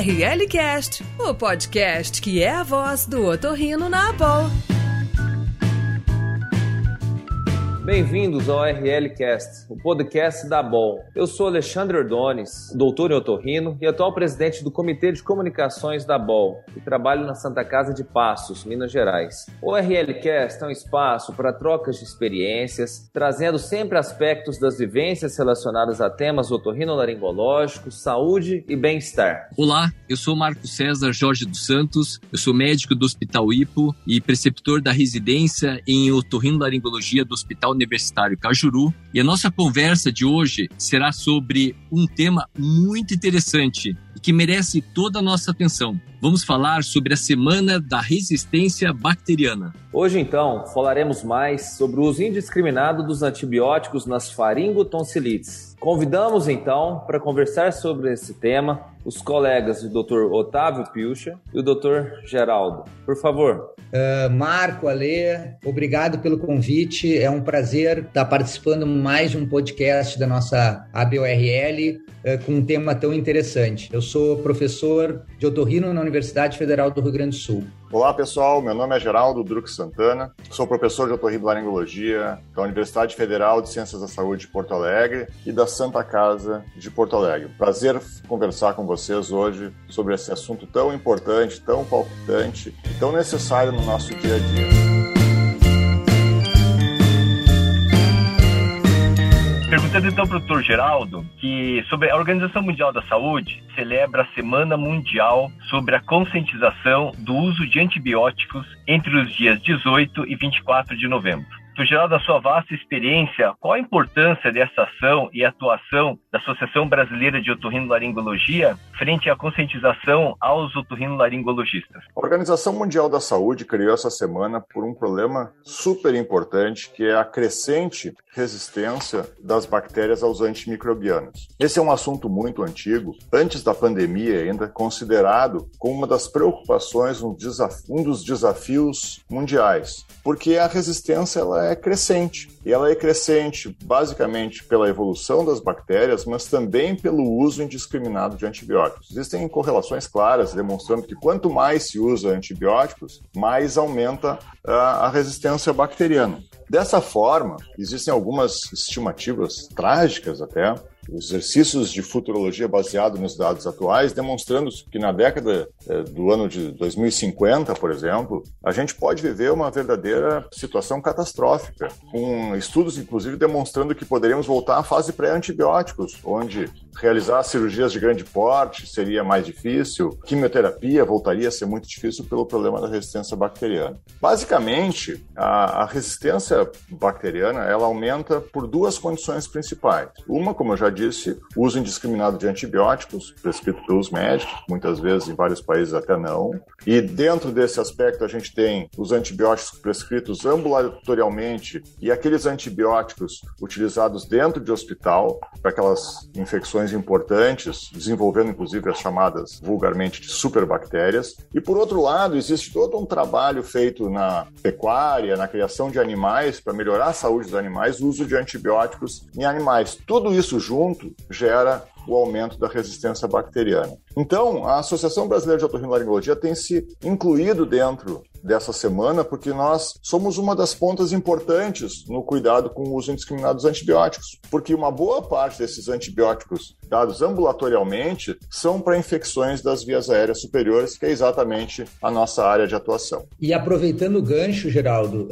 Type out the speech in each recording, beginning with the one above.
RLCast, o podcast que é a voz do otorrino na Abol. Bem-vindos ao RLcast, o podcast da BOL. Eu sou Alexandre Ordones, doutor em otorrino e atual presidente do Comitê de Comunicações da BOL, e trabalho na Santa Casa de Passos, Minas Gerais. O RLcast é um espaço para trocas de experiências, trazendo sempre aspectos das vivências relacionadas a temas otorrinolaringológicos, saúde e bem-estar. Olá, eu sou Marco César Jorge dos Santos, eu sou médico do Hospital Ipo e preceptor da residência em otorrinolaringologia do Hospital Universitário Cajuru. E a nossa conversa de hoje será sobre um tema muito interessante e que merece toda a nossa atenção. Vamos falar sobre a Semana da Resistência Bacteriana. Hoje, então, falaremos mais sobre o uso indiscriminado dos antibióticos nas faringotonsilites. Convidamos, então, para conversar sobre esse tema, os colegas do Dr. Otávio Pilcha e o Dr. Geraldo. Por favor. Uh, Marco, Alê, obrigado pelo convite. É um prazer estar participando mais de um podcast da nossa ABORL uh, com um tema tão interessante. Eu sou professor de otorrino na Universidade Federal do Rio Grande do Sul. Olá pessoal, meu nome é Geraldo Drux Santana, sou professor de otorrinolaringologia da Universidade Federal de Ciências da Saúde de Porto Alegre e da Santa Casa de Porto Alegre. Prazer conversar com vocês hoje sobre esse assunto tão importante, tão palpitante e tão necessário no nosso dia a dia. Perguntando então o doutor Geraldo, que sobre a Organização Mundial da Saúde celebra a Semana Mundial sobre a conscientização do uso de antibióticos entre os dias 18 e 24 de novembro. Geraldo, da sua vasta experiência, qual a importância dessa ação e atuação da Associação Brasileira de Otorrinolaringologia frente à conscientização aos otorrinolaringologistas? A Organização Mundial da Saúde criou essa semana por um problema super importante, que é a crescente resistência das bactérias aos antimicrobianos. Esse é um assunto muito antigo, antes da pandemia ainda, considerado como uma das preocupações, um, um dos desafios mundiais, porque a resistência ela é crescente. E ela é crescente basicamente pela evolução das bactérias, mas também pelo uso indiscriminado de antibióticos. Existem correlações claras demonstrando que quanto mais se usa antibióticos, mais aumenta a, a resistência bacteriana. Dessa forma, existem algumas estimativas trágicas até, exercícios de futurologia baseado nos dados atuais, demonstrando que na década eh, do ano de 2050, por exemplo, a gente pode viver uma verdadeira situação catastrófica, com estudos inclusive demonstrando que poderíamos voltar à fase pré-antibióticos, onde realizar cirurgias de grande porte seria mais difícil, quimioterapia voltaria a ser muito difícil pelo problema da resistência bacteriana. Basicamente, a, a resistência bacteriana ela aumenta por duas condições principais. Uma, como eu já disse, uso indiscriminado de antibióticos, prescrito pelos médicos, muitas vezes em vários países até não. E dentro desse aspecto a gente tem os antibióticos prescritos ambulatorialmente e aqueles antibióticos utilizados dentro de hospital para aquelas infecções importantes, desenvolvendo inclusive as chamadas vulgarmente de superbactérias. E por outro lado, existe todo um trabalho feito na pecuária, na criação de animais para melhorar a saúde dos animais, o uso de antibióticos em animais. Tudo isso junto gera o aumento da resistência bacteriana. Então, a Associação Brasileira de Otorrinolaringologia tem se incluído dentro dessa semana porque nós somos uma das pontas importantes no cuidado com o uso indiscriminado dos antibióticos, porque uma boa parte desses antibióticos dados ambulatorialmente são para infecções das vias aéreas superiores, que é exatamente a nossa área de atuação. E aproveitando o gancho, Geraldo, uh,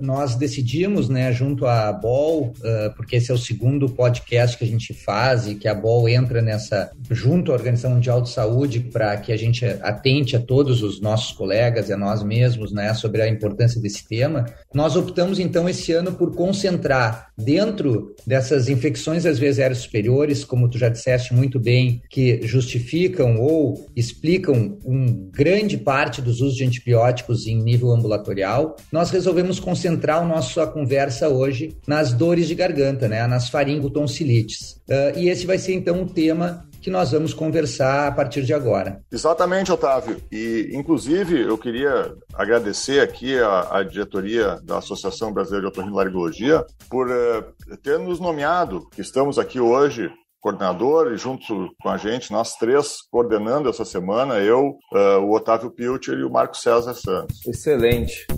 nós decidimos, né, junto à BOL, uh, porque esse é o segundo podcast que a gente faz e que a BOL entra nessa, junto à Organização Mundial de Saúde, para que a gente atente a todos os nossos colegas e a nós mesmos mesmos, né, sobre a importância desse tema, nós optamos então esse ano por concentrar dentro dessas infecções às vezes aéreas superiores, como tu já disseste muito bem, que justificam ou explicam um grande parte dos usos de antibióticos em nível ambulatorial, nós resolvemos concentrar a nossa conversa hoje nas dores de garganta, né, nas faringotonsilites. Uh, e esse vai ser então o tema que nós vamos conversar a partir de agora. Exatamente, Otávio. E, inclusive, eu queria agradecer aqui a, a diretoria da Associação Brasileira de Otorrinolaringologia por uh, ter nos nomeado, que estamos aqui hoje coordenador, e junto com a gente, nós três coordenando essa semana, eu, uh, o Otávio Pilcher e o Marco César Santos. Excelente.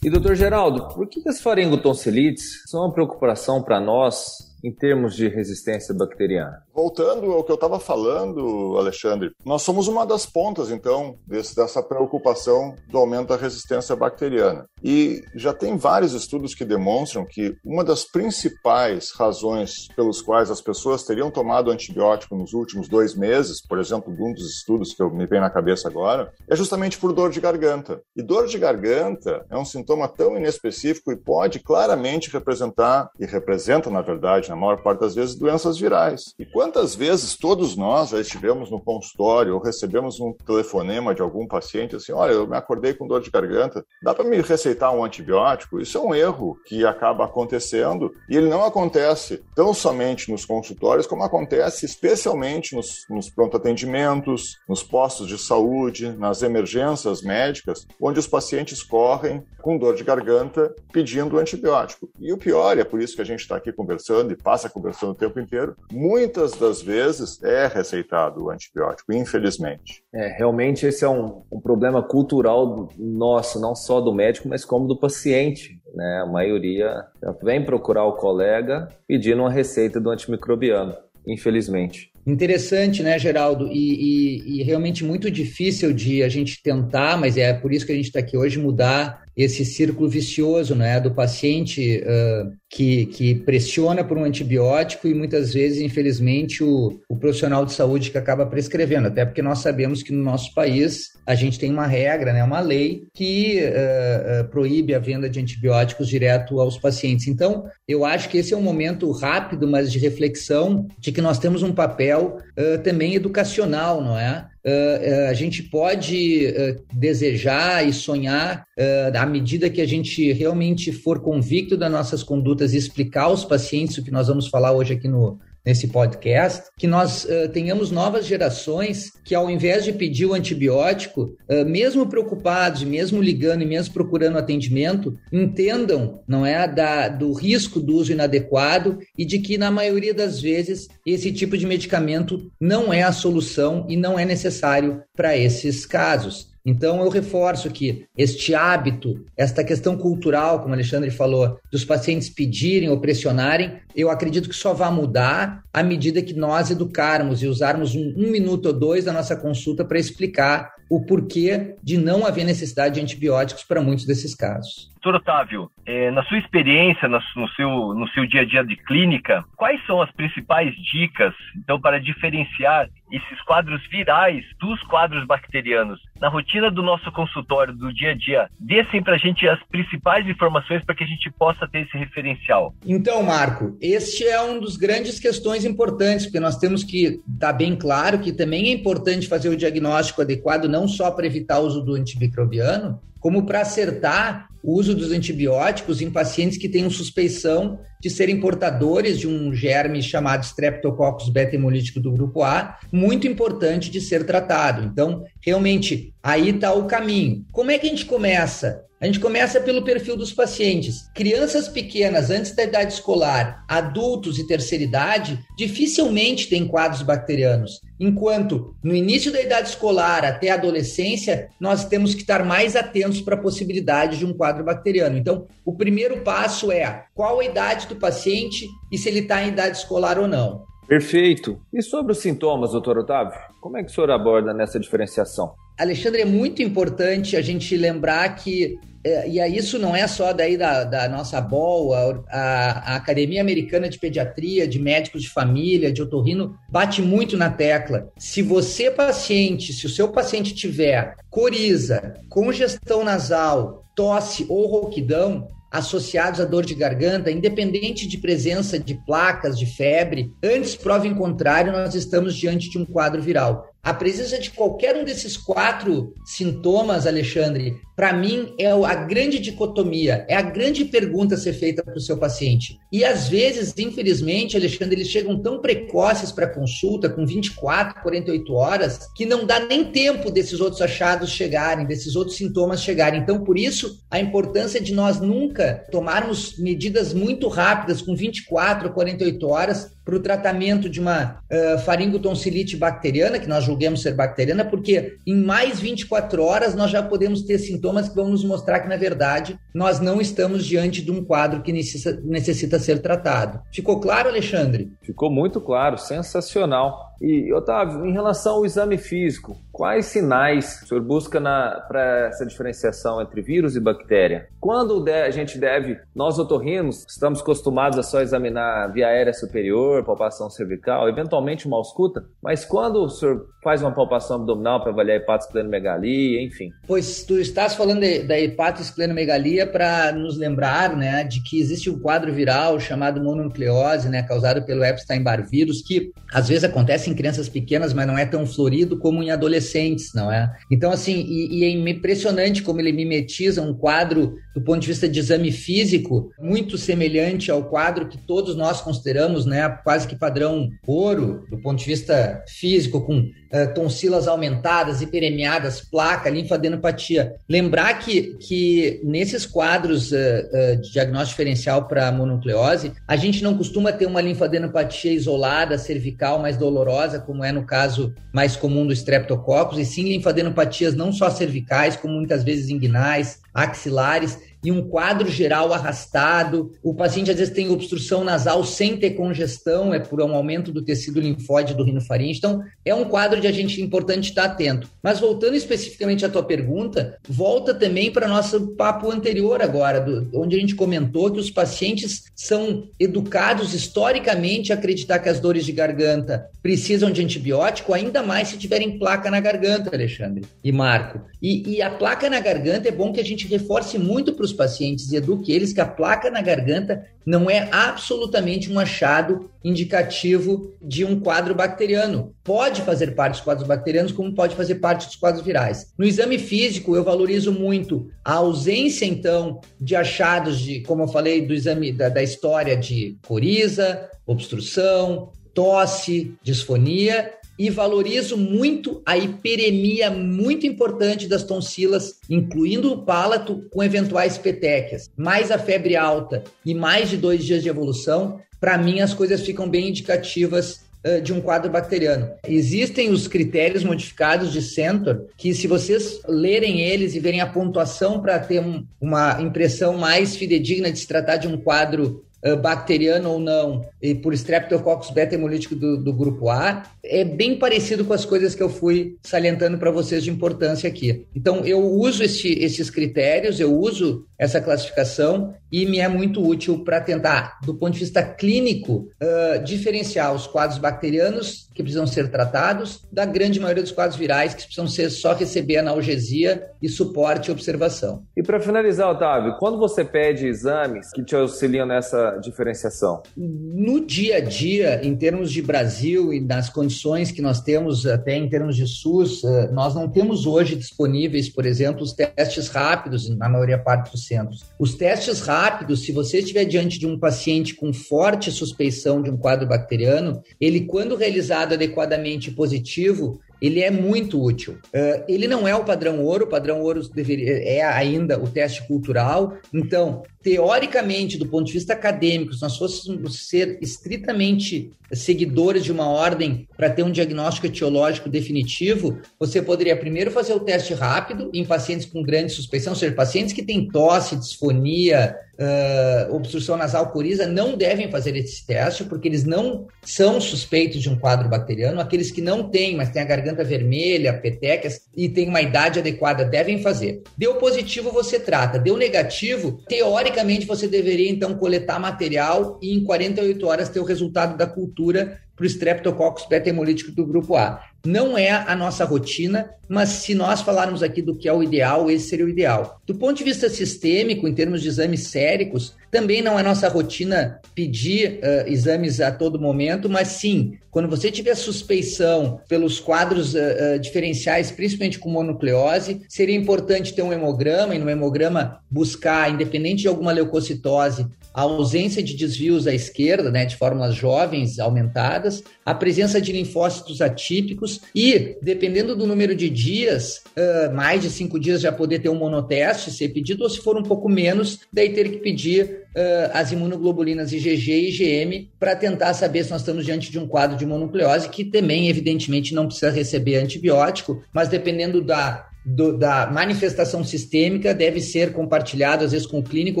E doutor Geraldo, por que as faringotonsilites são uma preocupação para nós em termos de resistência bacteriana? Voltando ao que eu estava falando, Alexandre, nós somos uma das pontas, então, desse, dessa preocupação do aumento da resistência bacteriana. E já tem vários estudos que demonstram que uma das principais razões pelos quais as pessoas teriam tomado antibiótico nos últimos dois meses, por exemplo, um dos estudos que eu me vem na cabeça agora, é justamente por dor de garganta. E dor de garganta é um sintoma tão inespecífico e pode claramente representar, e representa, na verdade, na maior parte das vezes, doenças virais. E quantas vezes todos nós já estivemos no consultório ou recebemos um telefonema de algum paciente assim: olha, eu me acordei com dor de garganta, dá para me receitar um antibiótico? Isso é um erro que acaba acontecendo e ele não acontece tão somente nos consultórios, como acontece especialmente nos, nos pronto-atendimentos, nos postos de saúde, nas emergências médicas, onde os pacientes correm com dor de garganta pedindo antibiótico. E o pior, é por isso que a gente está aqui conversando e passa conversando o tempo inteiro, muitas das vezes é receitado o antibiótico, infelizmente. É, realmente esse é um, um problema cultural nosso, não só do médico, mas como do paciente. Né? A maioria vem procurar o colega pedindo uma receita do antimicrobiano, infelizmente. Interessante, né, Geraldo? E, e, e, realmente muito difícil de a gente tentar, mas é por isso que a gente está aqui hoje, mudar esse círculo vicioso né, do paciente uh, que, que pressiona por um antibiótico e muitas vezes, infelizmente, o, o profissional de saúde que acaba prescrevendo, até porque nós sabemos que no nosso país a gente tem uma regra, né, uma lei que uh, uh, proíbe a venda de antibióticos direto aos pacientes. Então, eu acho que esse é um momento rápido, mas de reflexão, de que nós temos um papel também educacional, não é? Uh, uh, a gente pode uh, desejar e sonhar à medida que a gente realmente for convicto das nossas condutas e explicar aos pacientes o que nós vamos falar hoje aqui no, nesse podcast, que nós uh, tenhamos novas gerações que, ao invés de pedir o antibiótico, uh, mesmo preocupados, mesmo ligando e mesmo procurando atendimento, entendam, não é, da, do risco do uso inadequado e de que, na maioria das vezes, esse tipo de medicamento não é a solução e não é necessário para esses casos. Então, eu reforço que este hábito, esta questão cultural, como o Alexandre falou, dos pacientes pedirem ou pressionarem, eu acredito que só vai mudar à medida que nós educarmos e usarmos um, um minuto ou dois da nossa consulta para explicar o porquê de não haver necessidade de antibióticos para muitos desses casos. Doutor Otávio, é, na sua experiência, no, seu, no seu dia a dia de clínica, quais são as principais dicas, então, para diferenciar esses quadros virais dos quadros bacterianos? Na rotina do nosso consultório, do dia a dia, dê sempre para a gente as principais informações para que a gente possa ter esse referencial. Então, Marco, este é um dos grandes questões importantes, porque nós temos que estar bem claro que também é importante fazer o diagnóstico adequado, não só para evitar o uso do antimicrobiano, como para acertar o uso dos antibióticos em pacientes que tenham suspeição de serem portadores de um germe chamado Streptococcus beta-hemolítico do grupo A, muito importante de ser tratado. Então, realmente, aí está o caminho. Como é que a gente começa? A gente começa pelo perfil dos pacientes. Crianças pequenas, antes da idade escolar, adultos e terceira idade, dificilmente têm quadros bacterianos. Enquanto no início da idade escolar até a adolescência, nós temos que estar mais atentos para a possibilidade de um quadro bacteriano. Então, o primeiro passo é qual a idade do paciente e se ele está em idade escolar ou não. Perfeito. E sobre os sintomas, doutor Otávio? Como é que o senhor aborda nessa diferenciação? Alexandre, é muito importante a gente lembrar que é, e isso não é só daí da, da nossa BOL, a, a, Academia Americana de Pediatria, de Médicos de Família, de Otorrino, bate muito na tecla. Se você, paciente, se o seu paciente tiver coriza, congestão nasal, tosse ou rouquidão, associados à dor de garganta, independente de presença de placas, de febre, antes prova em contrário, nós estamos diante de um quadro viral. A presença de qualquer um desses quatro sintomas, Alexandre, para mim é a grande dicotomia, é a grande pergunta a ser feita para o seu paciente. E às vezes, infelizmente, Alexandre, eles chegam tão precoces para consulta, com 24, 48 horas, que não dá nem tempo desses outros achados chegarem, desses outros sintomas chegarem. Então, por isso, a importância de nós nunca tomarmos medidas muito rápidas, com 24, 48 horas, para o tratamento de uma uh, faringotonsilite bacteriana, que nós julguemos ser bacteriana, porque em mais 24 horas nós já podemos ter sintomas que vão nos mostrar que, na verdade, nós não estamos diante de um quadro que necessita, necessita ser tratado. Ficou claro, Alexandre? Ficou muito claro, sensacional. E, Otávio, em relação ao exame físico, quais sinais o senhor busca para essa diferenciação entre vírus e bactéria? Quando a gente deve, nós otorrinos, estamos acostumados a só examinar via aérea superior, palpação cervical, eventualmente uma ausculta, mas quando o senhor faz uma palpação abdominal para avaliar hepatosplenomegalia, enfim? Pois tu estás falando de, da hepatosplenomegalia para nos lembrar né, de que existe um quadro viral chamado mononucleose, né, causado pelo Epstein-Barr vírus, que às vezes acontece em crianças pequenas, mas não é tão florido como em adolescentes, não é? Então, assim, e, e é impressionante como ele mimetiza um quadro do ponto de vista de exame físico muito semelhante ao quadro que todos nós consideramos, né, quase que padrão ouro, do ponto de vista físico, com uh, tonsilas aumentadas, hiperemiadas, placa, linfadenopatia. Lembrar que, que nesses quadros uh, uh, de diagnóstico diferencial para mononucleose, a gente não costuma ter uma linfadenopatia isolada, cervical, mais dolorosa como é no caso mais comum do streptococcus, e sim linfadenopatias não só cervicais, como muitas vezes inguinais, axilares, e um quadro geral arrastado. O paciente às vezes tem obstrução nasal sem ter congestão, é por um aumento do tecido linfóide do rinofaringe. Então, é um quadro de a gente importante estar atento. Mas voltando especificamente à tua pergunta, volta também para nosso papo anterior agora, do, onde a gente comentou que os pacientes são educados historicamente a acreditar que as dores de garganta precisam de antibiótico, ainda mais se tiverem placa na garganta, Alexandre e Marco. E, e a placa na garganta é bom que a gente reforce muito para os pacientes e eduque eles que a placa na garganta não é absolutamente um achado indicativo de um quadro bacteriano. Pode fazer parte dos quadros bacterianos, como pode fazer parte dos quadros virais. No exame físico, eu valorizo muito a ausência, então, de achados de, como eu falei, do exame da, da história de coriza, obstrução, tosse, disfonia e valorizo muito a hiperemia muito importante das tonsilas, incluindo o palato com eventuais petequias. Mais a febre alta e mais de dois dias de evolução, para mim as coisas ficam bem indicativas de um quadro bacteriano. Existem os critérios modificados de Centor, que se vocês lerem eles e verem a pontuação para ter um, uma impressão mais fidedigna de se tratar de um quadro bacteriano ou não, e por Streptococcus beta-hemolítico do, do, grupo A, é bem parecido com as coisas que eu fui salientando para vocês de importância aqui. Então, eu uso este, esses critérios, eu uso essa classificação e me é muito útil para tentar, do ponto de vista clínico, uh, diferenciar os quadros bacterianos que precisam ser tratados da grande maioria dos quadros virais que precisam ser só receber analgesia e suporte e observação. E para finalizar, Otávio, quando você pede exames que te auxiliam nessa diferenciação? No dia a dia, em termos de Brasil e nas condições que nós temos, até em termos de SUS, nós não temos hoje disponíveis, por exemplo, os testes rápidos na maioria parte dos centros. Os testes rápidos, se você estiver diante de um paciente com forte suspeição de um quadro bacteriano, ele, quando realizado adequadamente positivo, ele é muito útil. Uh, ele não é o padrão ouro, o padrão ouro deveria, é ainda o teste cultural. Então, teoricamente, do ponto de vista acadêmico, se nós fôssemos ser estritamente seguidores de uma ordem para ter um diagnóstico etiológico definitivo, você poderia primeiro fazer o teste rápido em pacientes com grande suspeição, ou seja, pacientes que têm tosse, disfonia, uh, obstrução nasal, coriza, não devem fazer esse teste, porque eles não são suspeitos de um quadro bacteriano. Aqueles que não têm, mas têm a garganta vermelha, petecas e têm uma idade adequada, devem fazer. Deu positivo, você trata. Deu negativo, teoricamente você deveria então coletar material e em 48 horas ter o resultado da cultura para o Streptococcus beta-hemolítico do grupo A. Não é a nossa rotina, mas se nós falarmos aqui do que é o ideal, esse seria o ideal. Do ponto de vista sistêmico, em termos de exames séricos, também não é nossa rotina pedir uh, exames a todo momento, mas sim, quando você tiver suspeição pelos quadros uh, uh, diferenciais, principalmente com mononucleose, seria importante ter um hemograma e no hemograma buscar, independente de alguma leucocitose, a ausência de desvios à esquerda, né, de fórmulas jovens aumentadas, a presença de linfócitos atípicos e, dependendo do número de dias, uh, mais de cinco dias já poder ter um monoteste ser pedido, ou se for um pouco menos, daí ter que pedir uh, as imunoglobulinas IgG e IgM para tentar saber se nós estamos diante de um quadro de mononucleose, que também, evidentemente, não precisa receber antibiótico, mas dependendo da do, da manifestação sistêmica deve ser compartilhado, às vezes, com o clínico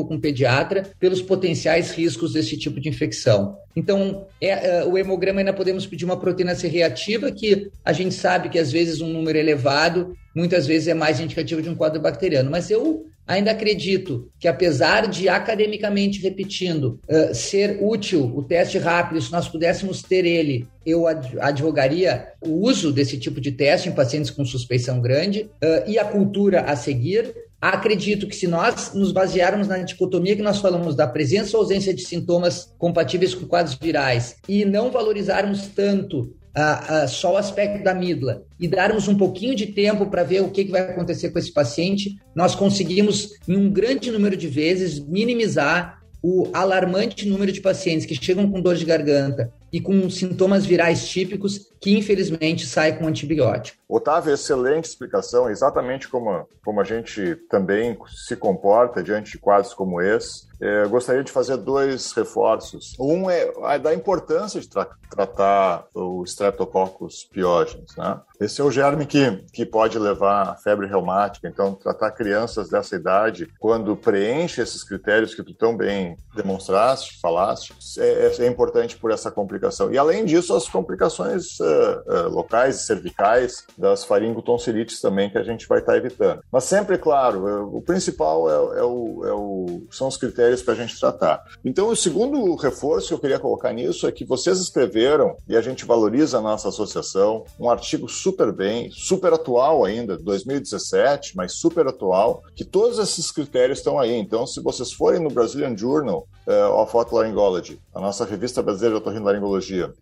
ou com o pediatra, pelos potenciais riscos desse tipo de infecção. Então, é, é, o hemograma ainda podemos pedir uma proteína C reativa, que a gente sabe que às vezes um número elevado, muitas vezes é mais indicativo de um quadro bacteriano. Mas eu ainda acredito que, apesar de academicamente repetindo, uh, ser útil o teste rápido, se nós pudéssemos ter ele, eu advogaria o uso desse tipo de teste em pacientes com suspeição grande uh, e a cultura a seguir. Acredito que se nós nos basearmos na dicotomia que nós falamos da presença ou ausência de sintomas compatíveis com quadros virais e não valorizarmos tanto uh, uh, só o aspecto da amígdala e darmos um pouquinho de tempo para ver o que, que vai acontecer com esse paciente, nós conseguimos, em um grande número de vezes, minimizar o alarmante número de pacientes que chegam com dor de garganta e com sintomas virais típicos que, infelizmente, saem com antibiótico. Otávio, excelente explicação, exatamente como, como a gente também se comporta diante de quadros como esse. É, gostaria de fazer dois reforços. Um é a da importância de tra tratar o Streptococcus pyogenes. Né? Esse é o germe que, que pode levar à febre reumática. Então, tratar crianças dessa idade, quando preenche esses critérios que tu tão bem demonstraste, falaste, é, é, é importante por essa complicação. E, além disso, as complicações uh, uh, locais e cervicais das faringotonsilites também que a gente vai estar tá evitando. Mas sempre, claro, o principal é, é, o, é o, são os critérios para a gente tratar. Então, o segundo reforço que eu queria colocar nisso é que vocês escreveram, e a gente valoriza a nossa associação, um artigo super bem, super atual ainda, 2017, mas super atual, que todos esses critérios estão aí. Então, se vocês forem no Brazilian Journal uh, of Otolaryngology, a nossa revista brasileira de otorrinolaringologia,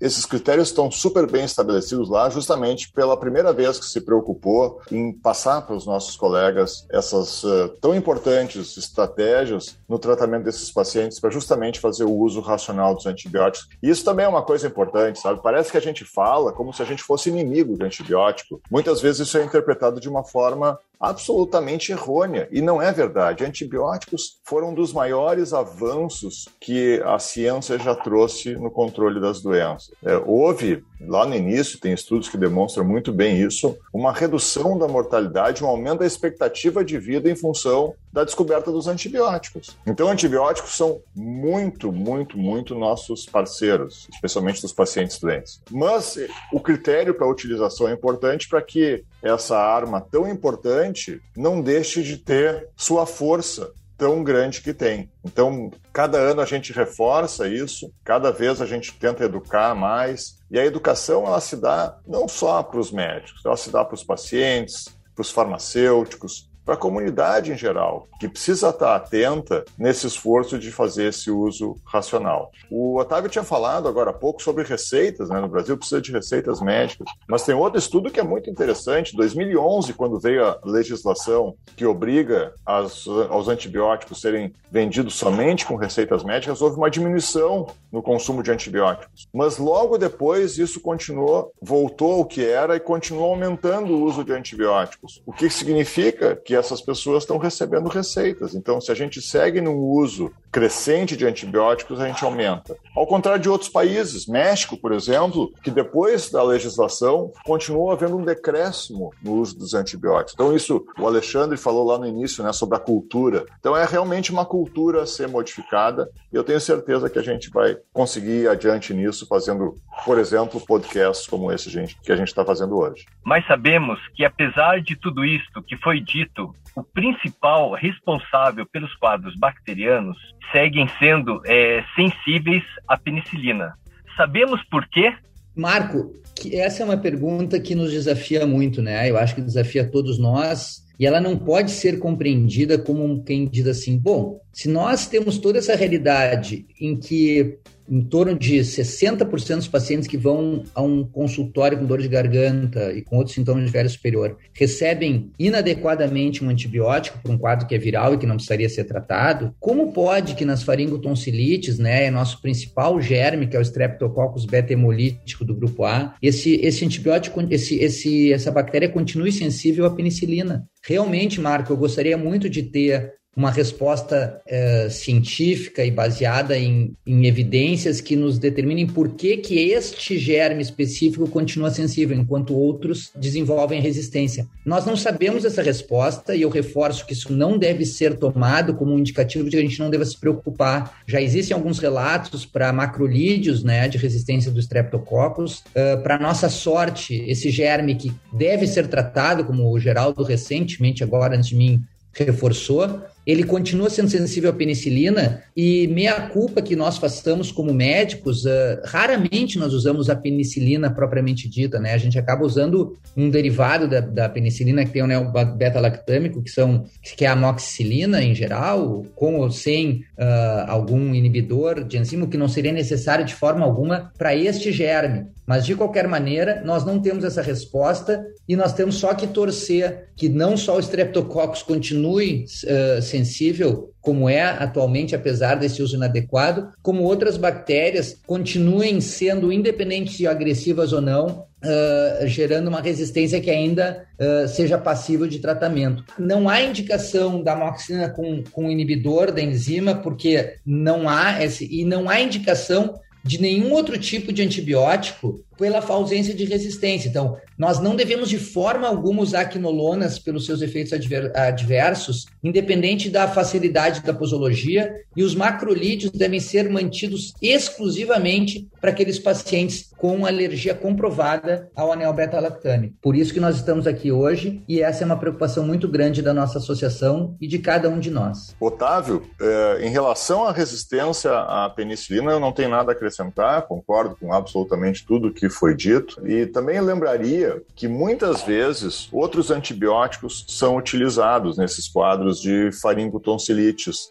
esses critérios estão super bem estabelecidos lá, justamente pela primeira vez que se preocupou em passar para os nossos colegas essas uh, tão importantes estratégias no tratamento desses pacientes para justamente fazer o uso racional dos antibióticos. E isso também é uma coisa importante, sabe? Parece que a gente fala como se a gente fosse inimigo de antibiótico. Muitas vezes isso é interpretado de uma forma absolutamente errônea. E não é verdade. Antibióticos foram um dos maiores avanços que a ciência já trouxe no controle das doenças. É, houve, lá no início, tem estudos que demonstram muito bem isso, uma redução da mortalidade, um aumento da expectativa de vida em função da descoberta dos antibióticos. Então, antibióticos são muito, muito, muito nossos parceiros, especialmente dos pacientes doentes. Mas o critério para utilização é importante para que essa arma tão importante não deixe de ter sua força tão grande que tem. Então, cada ano a gente reforça isso, cada vez a gente tenta educar mais. E a educação ela se dá não só para os médicos, ela se dá para os pacientes, para os farmacêuticos, para a comunidade em geral, que precisa estar atenta nesse esforço de fazer esse uso racional. O Otávio tinha falado agora há pouco sobre receitas, né? No Brasil precisa de receitas médicas, mas tem outro estudo que é muito interessante. 2011, quando veio a legislação que obriga as, aos antibióticos serem vendidos somente com receitas médicas, houve uma diminuição no consumo de antibióticos. Mas logo depois isso continuou, voltou ao que era e continuou aumentando o uso de antibióticos. O que significa que essas pessoas estão recebendo receitas. Então, se a gente segue no uso crescente de antibióticos, a gente aumenta. Ao contrário de outros países, México, por exemplo, que depois da legislação continuou havendo um decréscimo no uso dos antibióticos. Então, isso o Alexandre falou lá no início, né, sobre a cultura. Então, é realmente uma cultura a ser modificada e eu tenho certeza que a gente vai conseguir ir adiante nisso, fazendo, por exemplo, podcasts como esse que a gente está fazendo hoje. Mas sabemos que, apesar de tudo isto que foi dito, o principal responsável pelos quadros bacterianos seguem sendo é, sensíveis à penicilina. Sabemos por quê? Marco, essa é uma pergunta que nos desafia muito, né? Eu acho que desafia todos nós e ela não pode ser compreendida como quem diz assim: bom, se nós temos toda essa realidade em que em torno de 60% dos pacientes que vão a um consultório com dor de garganta e com outros sintomas de velho superior recebem inadequadamente um antibiótico por um quadro que é viral e que não precisaria ser tratado, como pode que nas faringotonsilites, né, é nosso principal germe, que é o Streptococcus beta-hemolítico do grupo A, esse, esse antibiótico, esse, esse, essa bactéria continue sensível à penicilina? Realmente, Marco, eu gostaria muito de ter uma resposta é, científica e baseada em, em, evidências que nos determinem por que, que este germe específico continua sensível, enquanto outros desenvolvem resistência. Nós não sabemos essa resposta e eu reforço que isso não deve ser tomado como um indicativo de que a gente não deva se preocupar. Já existem alguns relatos para macrolídeos né, de resistência do Streptococcus. Uh, para nossa sorte, esse germe que deve ser tratado, como o Geraldo recentemente, agora antes de mim, reforçou, ele continua sendo sensível à penicilina e meia culpa que nós façamos como médicos, uh, raramente nós usamos a penicilina propriamente dita, né? A gente acaba usando um derivado da, da penicilina que tem o né, beta-lactâmico, que são que é a amoxicilina em geral, com ou sem uh, algum inibidor de enzima, que não seria necessário de forma alguma para este germe. Mas de qualquer maneira, nós não temos essa resposta e nós temos só que torcer que não só o Streptococcus continue uh, sensível, como é atualmente, apesar desse uso inadequado, como outras bactérias continuem sendo, independente de agressivas ou não, Uh, gerando uma resistência que ainda uh, seja passível de tratamento. Não há indicação da moxina com, com inibidor da enzima, porque não há esse, e não há indicação de nenhum outro tipo de antibiótico pela ausência de resistência. Então, nós não devemos de forma alguma usar quinolonas pelos seus efeitos adver adversos, independente da facilidade da posologia, e os macrolídeos devem ser mantidos exclusivamente para aqueles pacientes com alergia comprovada ao anel beta-lactame. Por isso que nós estamos aqui hoje e essa é uma preocupação muito grande da nossa associação e de cada um de nós. Otávio, é, em relação à resistência à penicilina, eu não tenho nada a acrescentar, concordo com absolutamente tudo que foi dito e também lembraria que muitas vezes outros antibióticos são utilizados nesses quadros de faringotonsilites,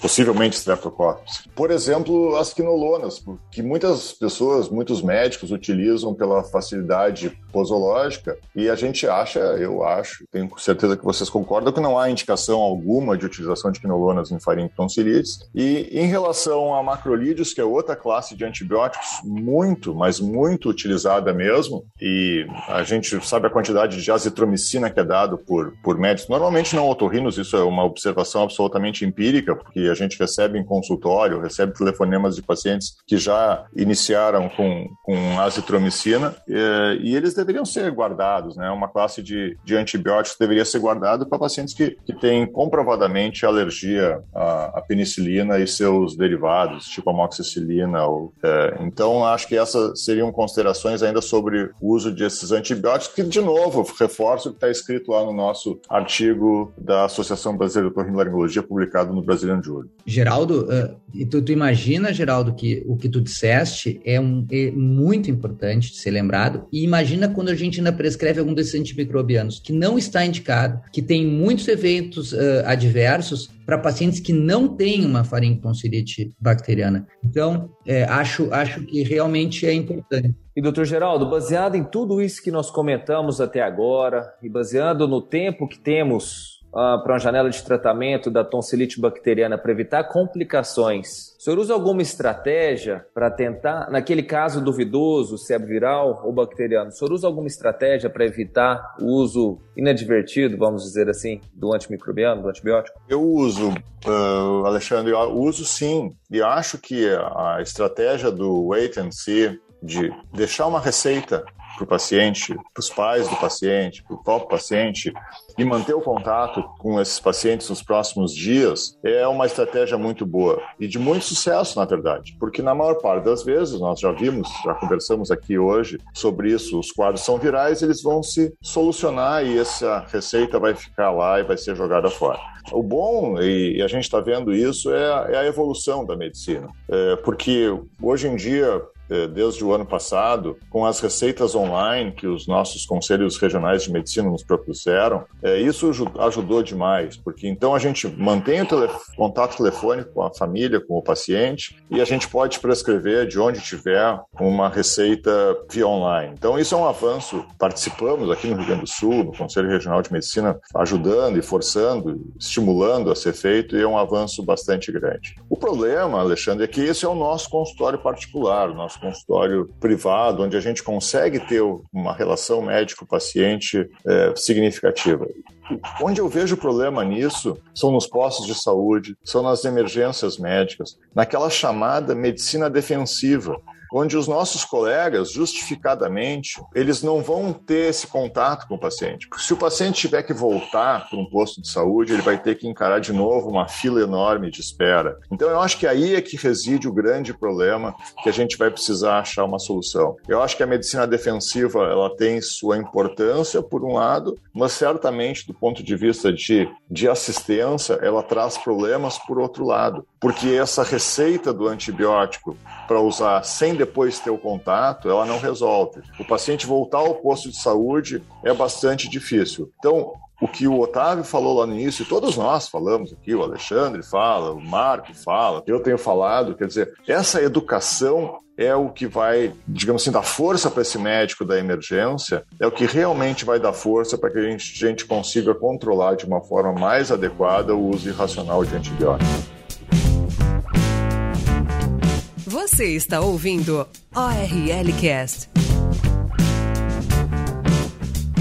possivelmente streptococcus. Por exemplo, as quinolonas, que muitas pessoas, muitos muitos médicos utilizam pela facilidade posológica e a gente acha, eu acho, tenho certeza que vocês concordam, que não há indicação alguma de utilização de quinolonas em faringotonsilites. E em relação a macrolídeos, que é outra classe de antibióticos muito, mas muito utilizada mesmo, e a gente sabe a quantidade de azitromicina que é dado por, por médicos, normalmente não otorrinos, isso é uma observação absolutamente empírica, porque a gente recebe em consultório, recebe telefonemas de pacientes que já iniciaram com com, azitromicina e, e, eles deveriam ser guardados, né? Uma classe de, de antibióticos deveria ser guardado para pacientes que, que têm comprovadamente alergia à, à, penicilina e seus derivados, tipo amoxicilina. Ou, é, então, acho que essas seriam considerações ainda sobre o uso desses antibióticos, que, de novo, reforço o que está escrito lá no nosso artigo da Associação Brasileira de Otorrinolaringologia, publicado no Brasilian Journal. Geraldo, uh, tu, tu imagina, Geraldo, que o que tu disseste é um, é muito importante de ser lembrado. E imagina quando a gente ainda prescreve algum desses antimicrobianos que não está indicado, que tem muitos eventos uh, adversos para pacientes que não têm uma faringotonsilite bacteriana. Então, é, acho, acho que realmente é importante. E, doutor Geraldo, baseado em tudo isso que nós comentamos até agora e baseado no tempo que temos uh, para uma janela de tratamento da tonsilite bacteriana para evitar complicações, o senhor usa alguma estratégia para tentar, naquele caso duvidoso, se é viral ou bacteriano, o senhor usa alguma estratégia para evitar o uso inadvertido, vamos dizer assim, do antimicrobiano, do antibiótico? Eu uso, uh, Alexandre, eu uso sim. E acho que a estratégia do wait and see, de deixar uma receita para o paciente, para os pais do paciente, para o próprio paciente, e manter o contato com esses pacientes nos próximos dias é uma estratégia muito boa e de muito sucesso, na verdade, porque na maior parte das vezes, nós já vimos, já conversamos aqui hoje sobre isso, os quadros são virais, eles vão se solucionar e essa receita vai ficar lá e vai ser jogada fora. O bom, e a gente está vendo isso, é a, é a, evolução da medicina, é, porque hoje em dia desde o ano passado, com as receitas online que os nossos conselhos regionais de medicina nos propuseram, é, isso ajudou demais, porque então a gente mantém o contato telefônico com a família, com o paciente, e a gente pode prescrever de onde tiver uma receita via online. Então, isso é um avanço. Participamos aqui no Rio Grande do Sul, no Conselho Regional de Medicina, ajudando e forçando, estimulando a ser feito, e é um avanço bastante grande. O problema, Alexandre, é que esse é o nosso consultório particular, o nosso consultório privado, onde a gente consegue ter uma relação médico-paciente é, significativa. Onde eu vejo problema nisso são nos postos de saúde, são nas emergências médicas, naquela chamada medicina defensiva, onde os nossos colegas, justificadamente, eles não vão ter esse contato com o paciente. Se o paciente tiver que voltar para um posto de saúde, ele vai ter que encarar de novo uma fila enorme de espera. Então, eu acho que aí é que reside o grande problema que a gente vai precisar achar uma solução. Eu acho que a medicina defensiva ela tem sua importância, por um lado, mas certamente, do ponto de vista de, de assistência, ela traz problemas por outro lado. Porque essa receita do antibiótico para usar sem depois ter o contato, ela não resolve. O paciente voltar ao posto de saúde é bastante difícil. Então, o que o Otávio falou lá no início, todos nós falamos aqui, o Alexandre fala, o Marco fala, eu tenho falado, quer dizer, essa educação é o que vai, digamos assim, dar força para esse médico da emergência, é o que realmente vai dar força para que a gente, a gente consiga controlar de uma forma mais adequada o uso irracional de antibióticos. Você está ouvindo ORL Cast.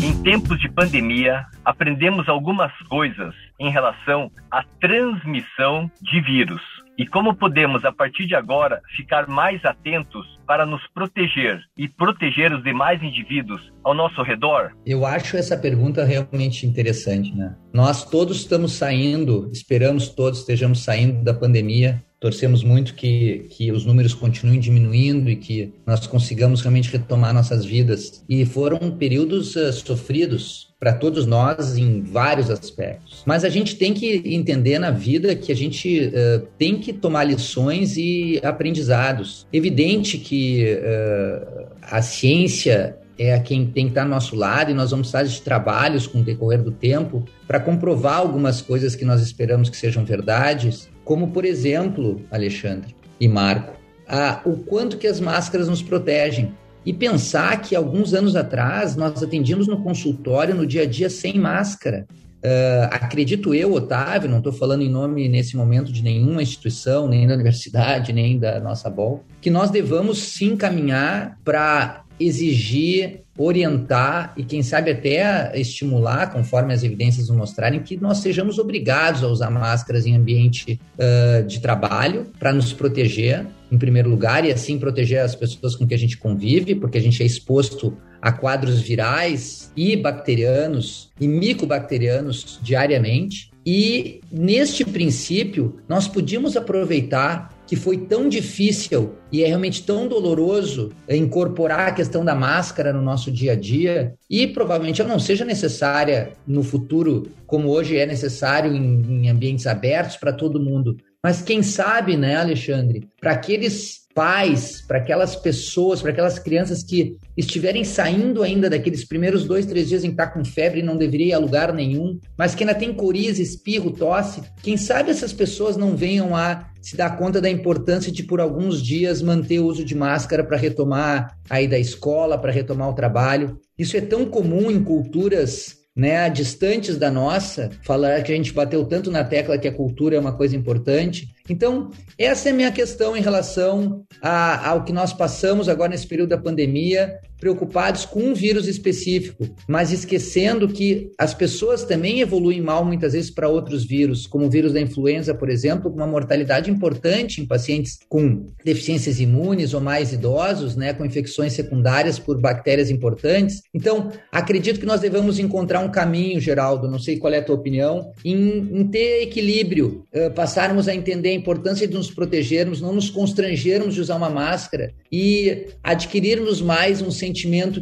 Em tempos de pandemia, aprendemos algumas coisas em relação à transmissão de vírus e como podemos, a partir de agora, ficar mais atentos para nos proteger e proteger os demais indivíduos ao nosso redor? Eu acho essa pergunta realmente interessante, né? Nós todos estamos saindo, esperamos todos estejamos saindo da pandemia Torcemos muito que, que os números continuem diminuindo e que nós consigamos realmente retomar nossas vidas. E foram períodos uh, sofridos para todos nós em vários aspectos. Mas a gente tem que entender na vida que a gente uh, tem que tomar lições e aprendizados. Evidente que uh, a ciência é quem tem que estar ao nosso lado e nós vamos precisar de trabalhos com o decorrer do tempo para comprovar algumas coisas que nós esperamos que sejam verdades como por exemplo, Alexandre e Marco, a, o quanto que as máscaras nos protegem. E pensar que alguns anos atrás nós atendíamos no consultório no dia a dia sem máscara. Uh, acredito eu, Otávio, não estou falando em nome nesse momento de nenhuma instituição, nem da universidade, nem da nossa BOL, que nós devamos sim caminhar para exigir, orientar e, quem sabe, até estimular, conforme as evidências nos mostrarem, que nós sejamos obrigados a usar máscaras em ambiente uh, de trabalho para nos proteger, em primeiro lugar, e assim proteger as pessoas com que a gente convive, porque a gente é exposto a quadros virais e bacterianos e micobacterianos diariamente. E neste princípio, nós podíamos aproveitar que foi tão difícil e é realmente tão doloroso incorporar a questão da máscara no nosso dia a dia e provavelmente ela não seja necessária no futuro, como hoje é necessário em, em ambientes abertos para todo mundo. Mas quem sabe, né, Alexandre, para aqueles pais, para aquelas pessoas, para aquelas crianças que estiverem saindo ainda daqueles primeiros dois, três dias em que está com febre e não deveria ir a lugar nenhum, mas que ainda tem coriza, espirro, tosse, quem sabe essas pessoas não venham a se dar conta da importância de, por alguns dias, manter o uso de máscara para retomar aí da escola, para retomar o trabalho. Isso é tão comum em culturas né, distantes da nossa, falar que a gente bateu tanto na tecla que a cultura é uma coisa importante. Então, essa é a minha questão em relação a, ao que nós passamos agora nesse período da pandemia, preocupados com um vírus específico, mas esquecendo que as pessoas também evoluem mal muitas vezes para outros vírus, como o vírus da influenza, por exemplo, com uma mortalidade importante em pacientes com deficiências imunes ou mais idosos, né, com infecções secundárias por bactérias importantes. Então, acredito que nós devemos encontrar um caminho, Geraldo, não sei qual é a tua opinião, em, em ter equilíbrio, uh, passarmos a entender a importância de nos protegermos, não nos constrangermos de usar uma máscara e adquirirmos mais um sentimento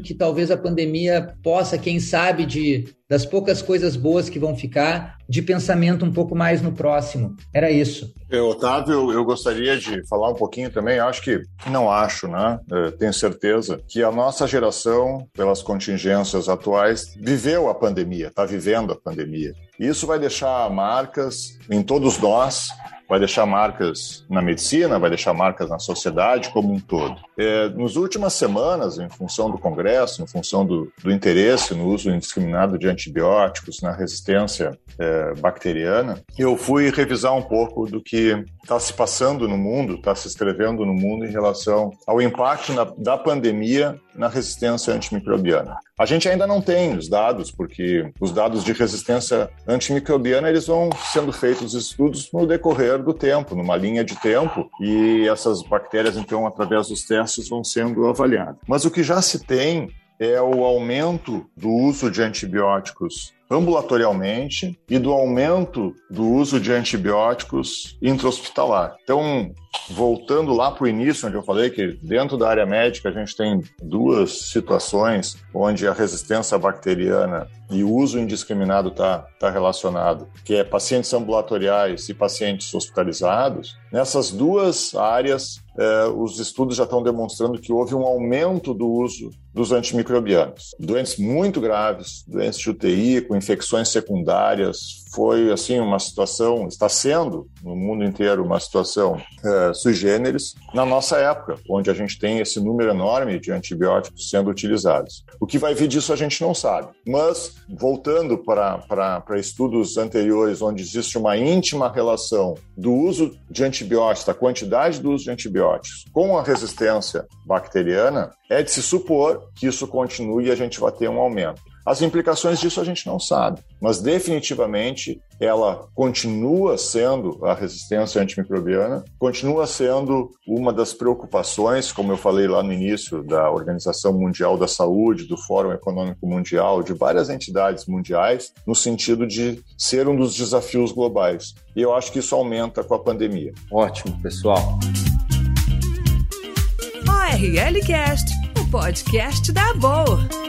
que talvez a pandemia possa, quem sabe, de das poucas coisas boas que vão ficar, de pensamento um pouco mais no próximo. Era isso. Eu, Otávio, eu gostaria de falar um pouquinho também. Acho que, não acho, né? Eu tenho certeza que a nossa geração, pelas contingências atuais, viveu a pandemia, está vivendo a pandemia. Isso vai deixar marcas em todos nós vai deixar marcas na medicina, vai deixar marcas na sociedade como um todo. É, nos últimas semanas, em função do Congresso, em função do, do interesse no uso indiscriminado de antibióticos, na resistência é, bacteriana, eu fui revisar um pouco do que está se passando no mundo, está se escrevendo no mundo em relação ao impacto na, da pandemia na resistência antimicrobiana. A gente ainda não tem os dados, porque os dados de resistência antimicrobiana eles vão sendo feitos estudos no decorrer do tempo, numa linha de tempo, e essas bactérias, então, através dos testes, vão sendo avaliadas. Mas o que já se tem é o aumento do uso de antibióticos ambulatorialmente e do aumento do uso de antibióticos intra-hospitalar. Então, voltando lá para o início, onde eu falei que dentro da área médica a gente tem duas situações onde a resistência bacteriana e o uso indiscriminado está tá relacionado, que é pacientes ambulatoriais e pacientes hospitalizados. Nessas duas áreas, eh, os estudos já estão demonstrando que houve um aumento do uso dos antimicrobianos. Doentes muito graves, doentes de UTI, com infecções secundárias, foi assim uma situação, está sendo no mundo inteiro uma situação é, sui generis na nossa época, onde a gente tem esse número enorme de antibióticos sendo utilizados. O que vai vir disso a gente não sabe. Mas, voltando para, para, estudos anteriores, onde existe uma íntima relação do uso de antibióticos, da quantidade do uso de antibióticos com a resistência bacteriana, é de se supor que isso continue e a gente vai ter um aumento. As implicações disso a gente não sabe, mas definitivamente ela continua sendo a resistência antimicrobiana, continua sendo uma das preocupações, como eu falei lá no início, da Organização Mundial da Saúde, do Fórum Econômico Mundial, de várias entidades mundiais, no sentido de ser um dos desafios globais. E eu acho que isso aumenta com a pandemia. Ótimo, pessoal. ORL Cast, o podcast da Boa.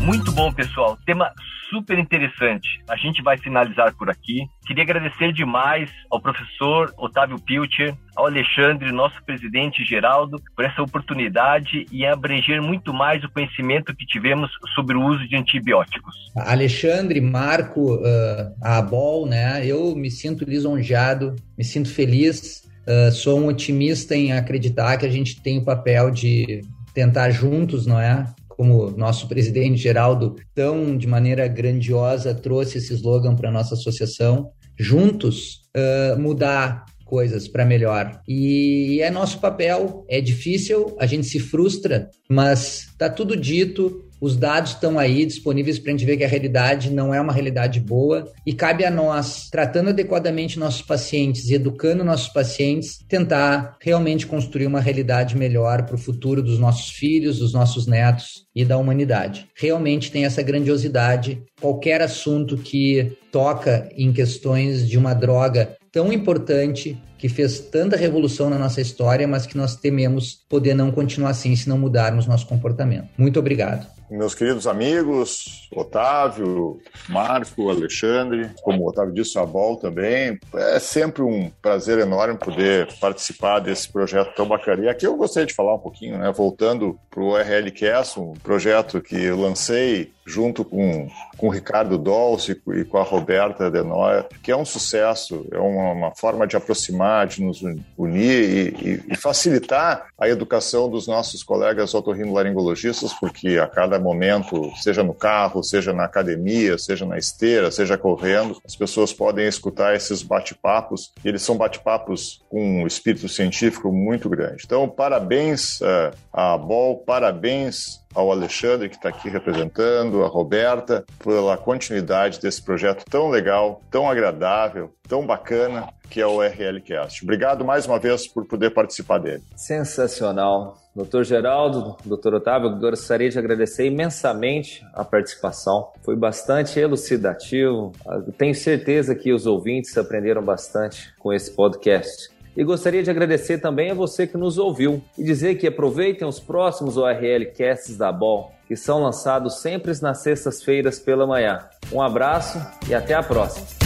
Muito bom, pessoal. Tema super interessante. A gente vai finalizar por aqui. Queria agradecer demais ao professor Otávio Pilcher, ao Alexandre, nosso presidente Geraldo, por essa oportunidade e abranger muito mais o conhecimento que tivemos sobre o uso de antibióticos. Alexandre, Marco, uh, a Abol, né? Eu me sinto lisonjeado, me sinto feliz. Uh, sou um otimista em acreditar que a gente tem o papel de tentar juntos, não é? Como nosso presidente Geraldo tão de maneira grandiosa trouxe esse slogan para nossa associação, juntos uh, mudar coisas para melhor. E é nosso papel, é difícil, a gente se frustra, mas tá tudo dito, os dados estão aí disponíveis para a gente ver que a realidade não é uma realidade boa e cabe a nós, tratando adequadamente nossos pacientes e educando nossos pacientes, tentar realmente construir uma realidade melhor para o futuro dos nossos filhos, dos nossos netos e da humanidade. Realmente tem essa grandiosidade. Qualquer assunto que toca em questões de uma droga tão importante que fez tanta revolução na nossa história, mas que nós tememos poder não continuar assim se não mudarmos nosso comportamento. Muito obrigado meus queridos amigos, Otávio, Marco, Alexandre, como o Otávio disse, a Bol também. É sempre um prazer enorme poder participar desse projeto tão bacana. E aqui eu gostaria de falar um pouquinho, né, voltando para o RLCast, um projeto que eu lancei junto com, com o Ricardo Dolce e com a Roberta Denoia, que é um sucesso, é uma, uma forma de aproximar, de nos unir e, e, e, facilitar a educação dos nossos colegas otorrinolaringologistas, porque a cada momento, seja no carro, seja na academia, seja na esteira, seja correndo, as pessoas podem escutar esses bate-papos, e eles são bate-papos com um espírito científico muito grande. Então, parabéns uh, à BOL, parabéns ao Alexandre, que está aqui representando, a Roberta, pela continuidade desse projeto tão legal, tão agradável, tão bacana, que é o RLCast. Obrigado mais uma vez por poder participar dele. Sensacional. Doutor Geraldo, doutor Otávio, gostaria de agradecer imensamente a participação. Foi bastante elucidativo. Tenho certeza que os ouvintes aprenderam bastante com esse podcast. E gostaria de agradecer também a você que nos ouviu e dizer que aproveitem os próximos ORL Casts da BOL, que são lançados sempre nas sextas-feiras pela manhã. Um abraço e até a próxima.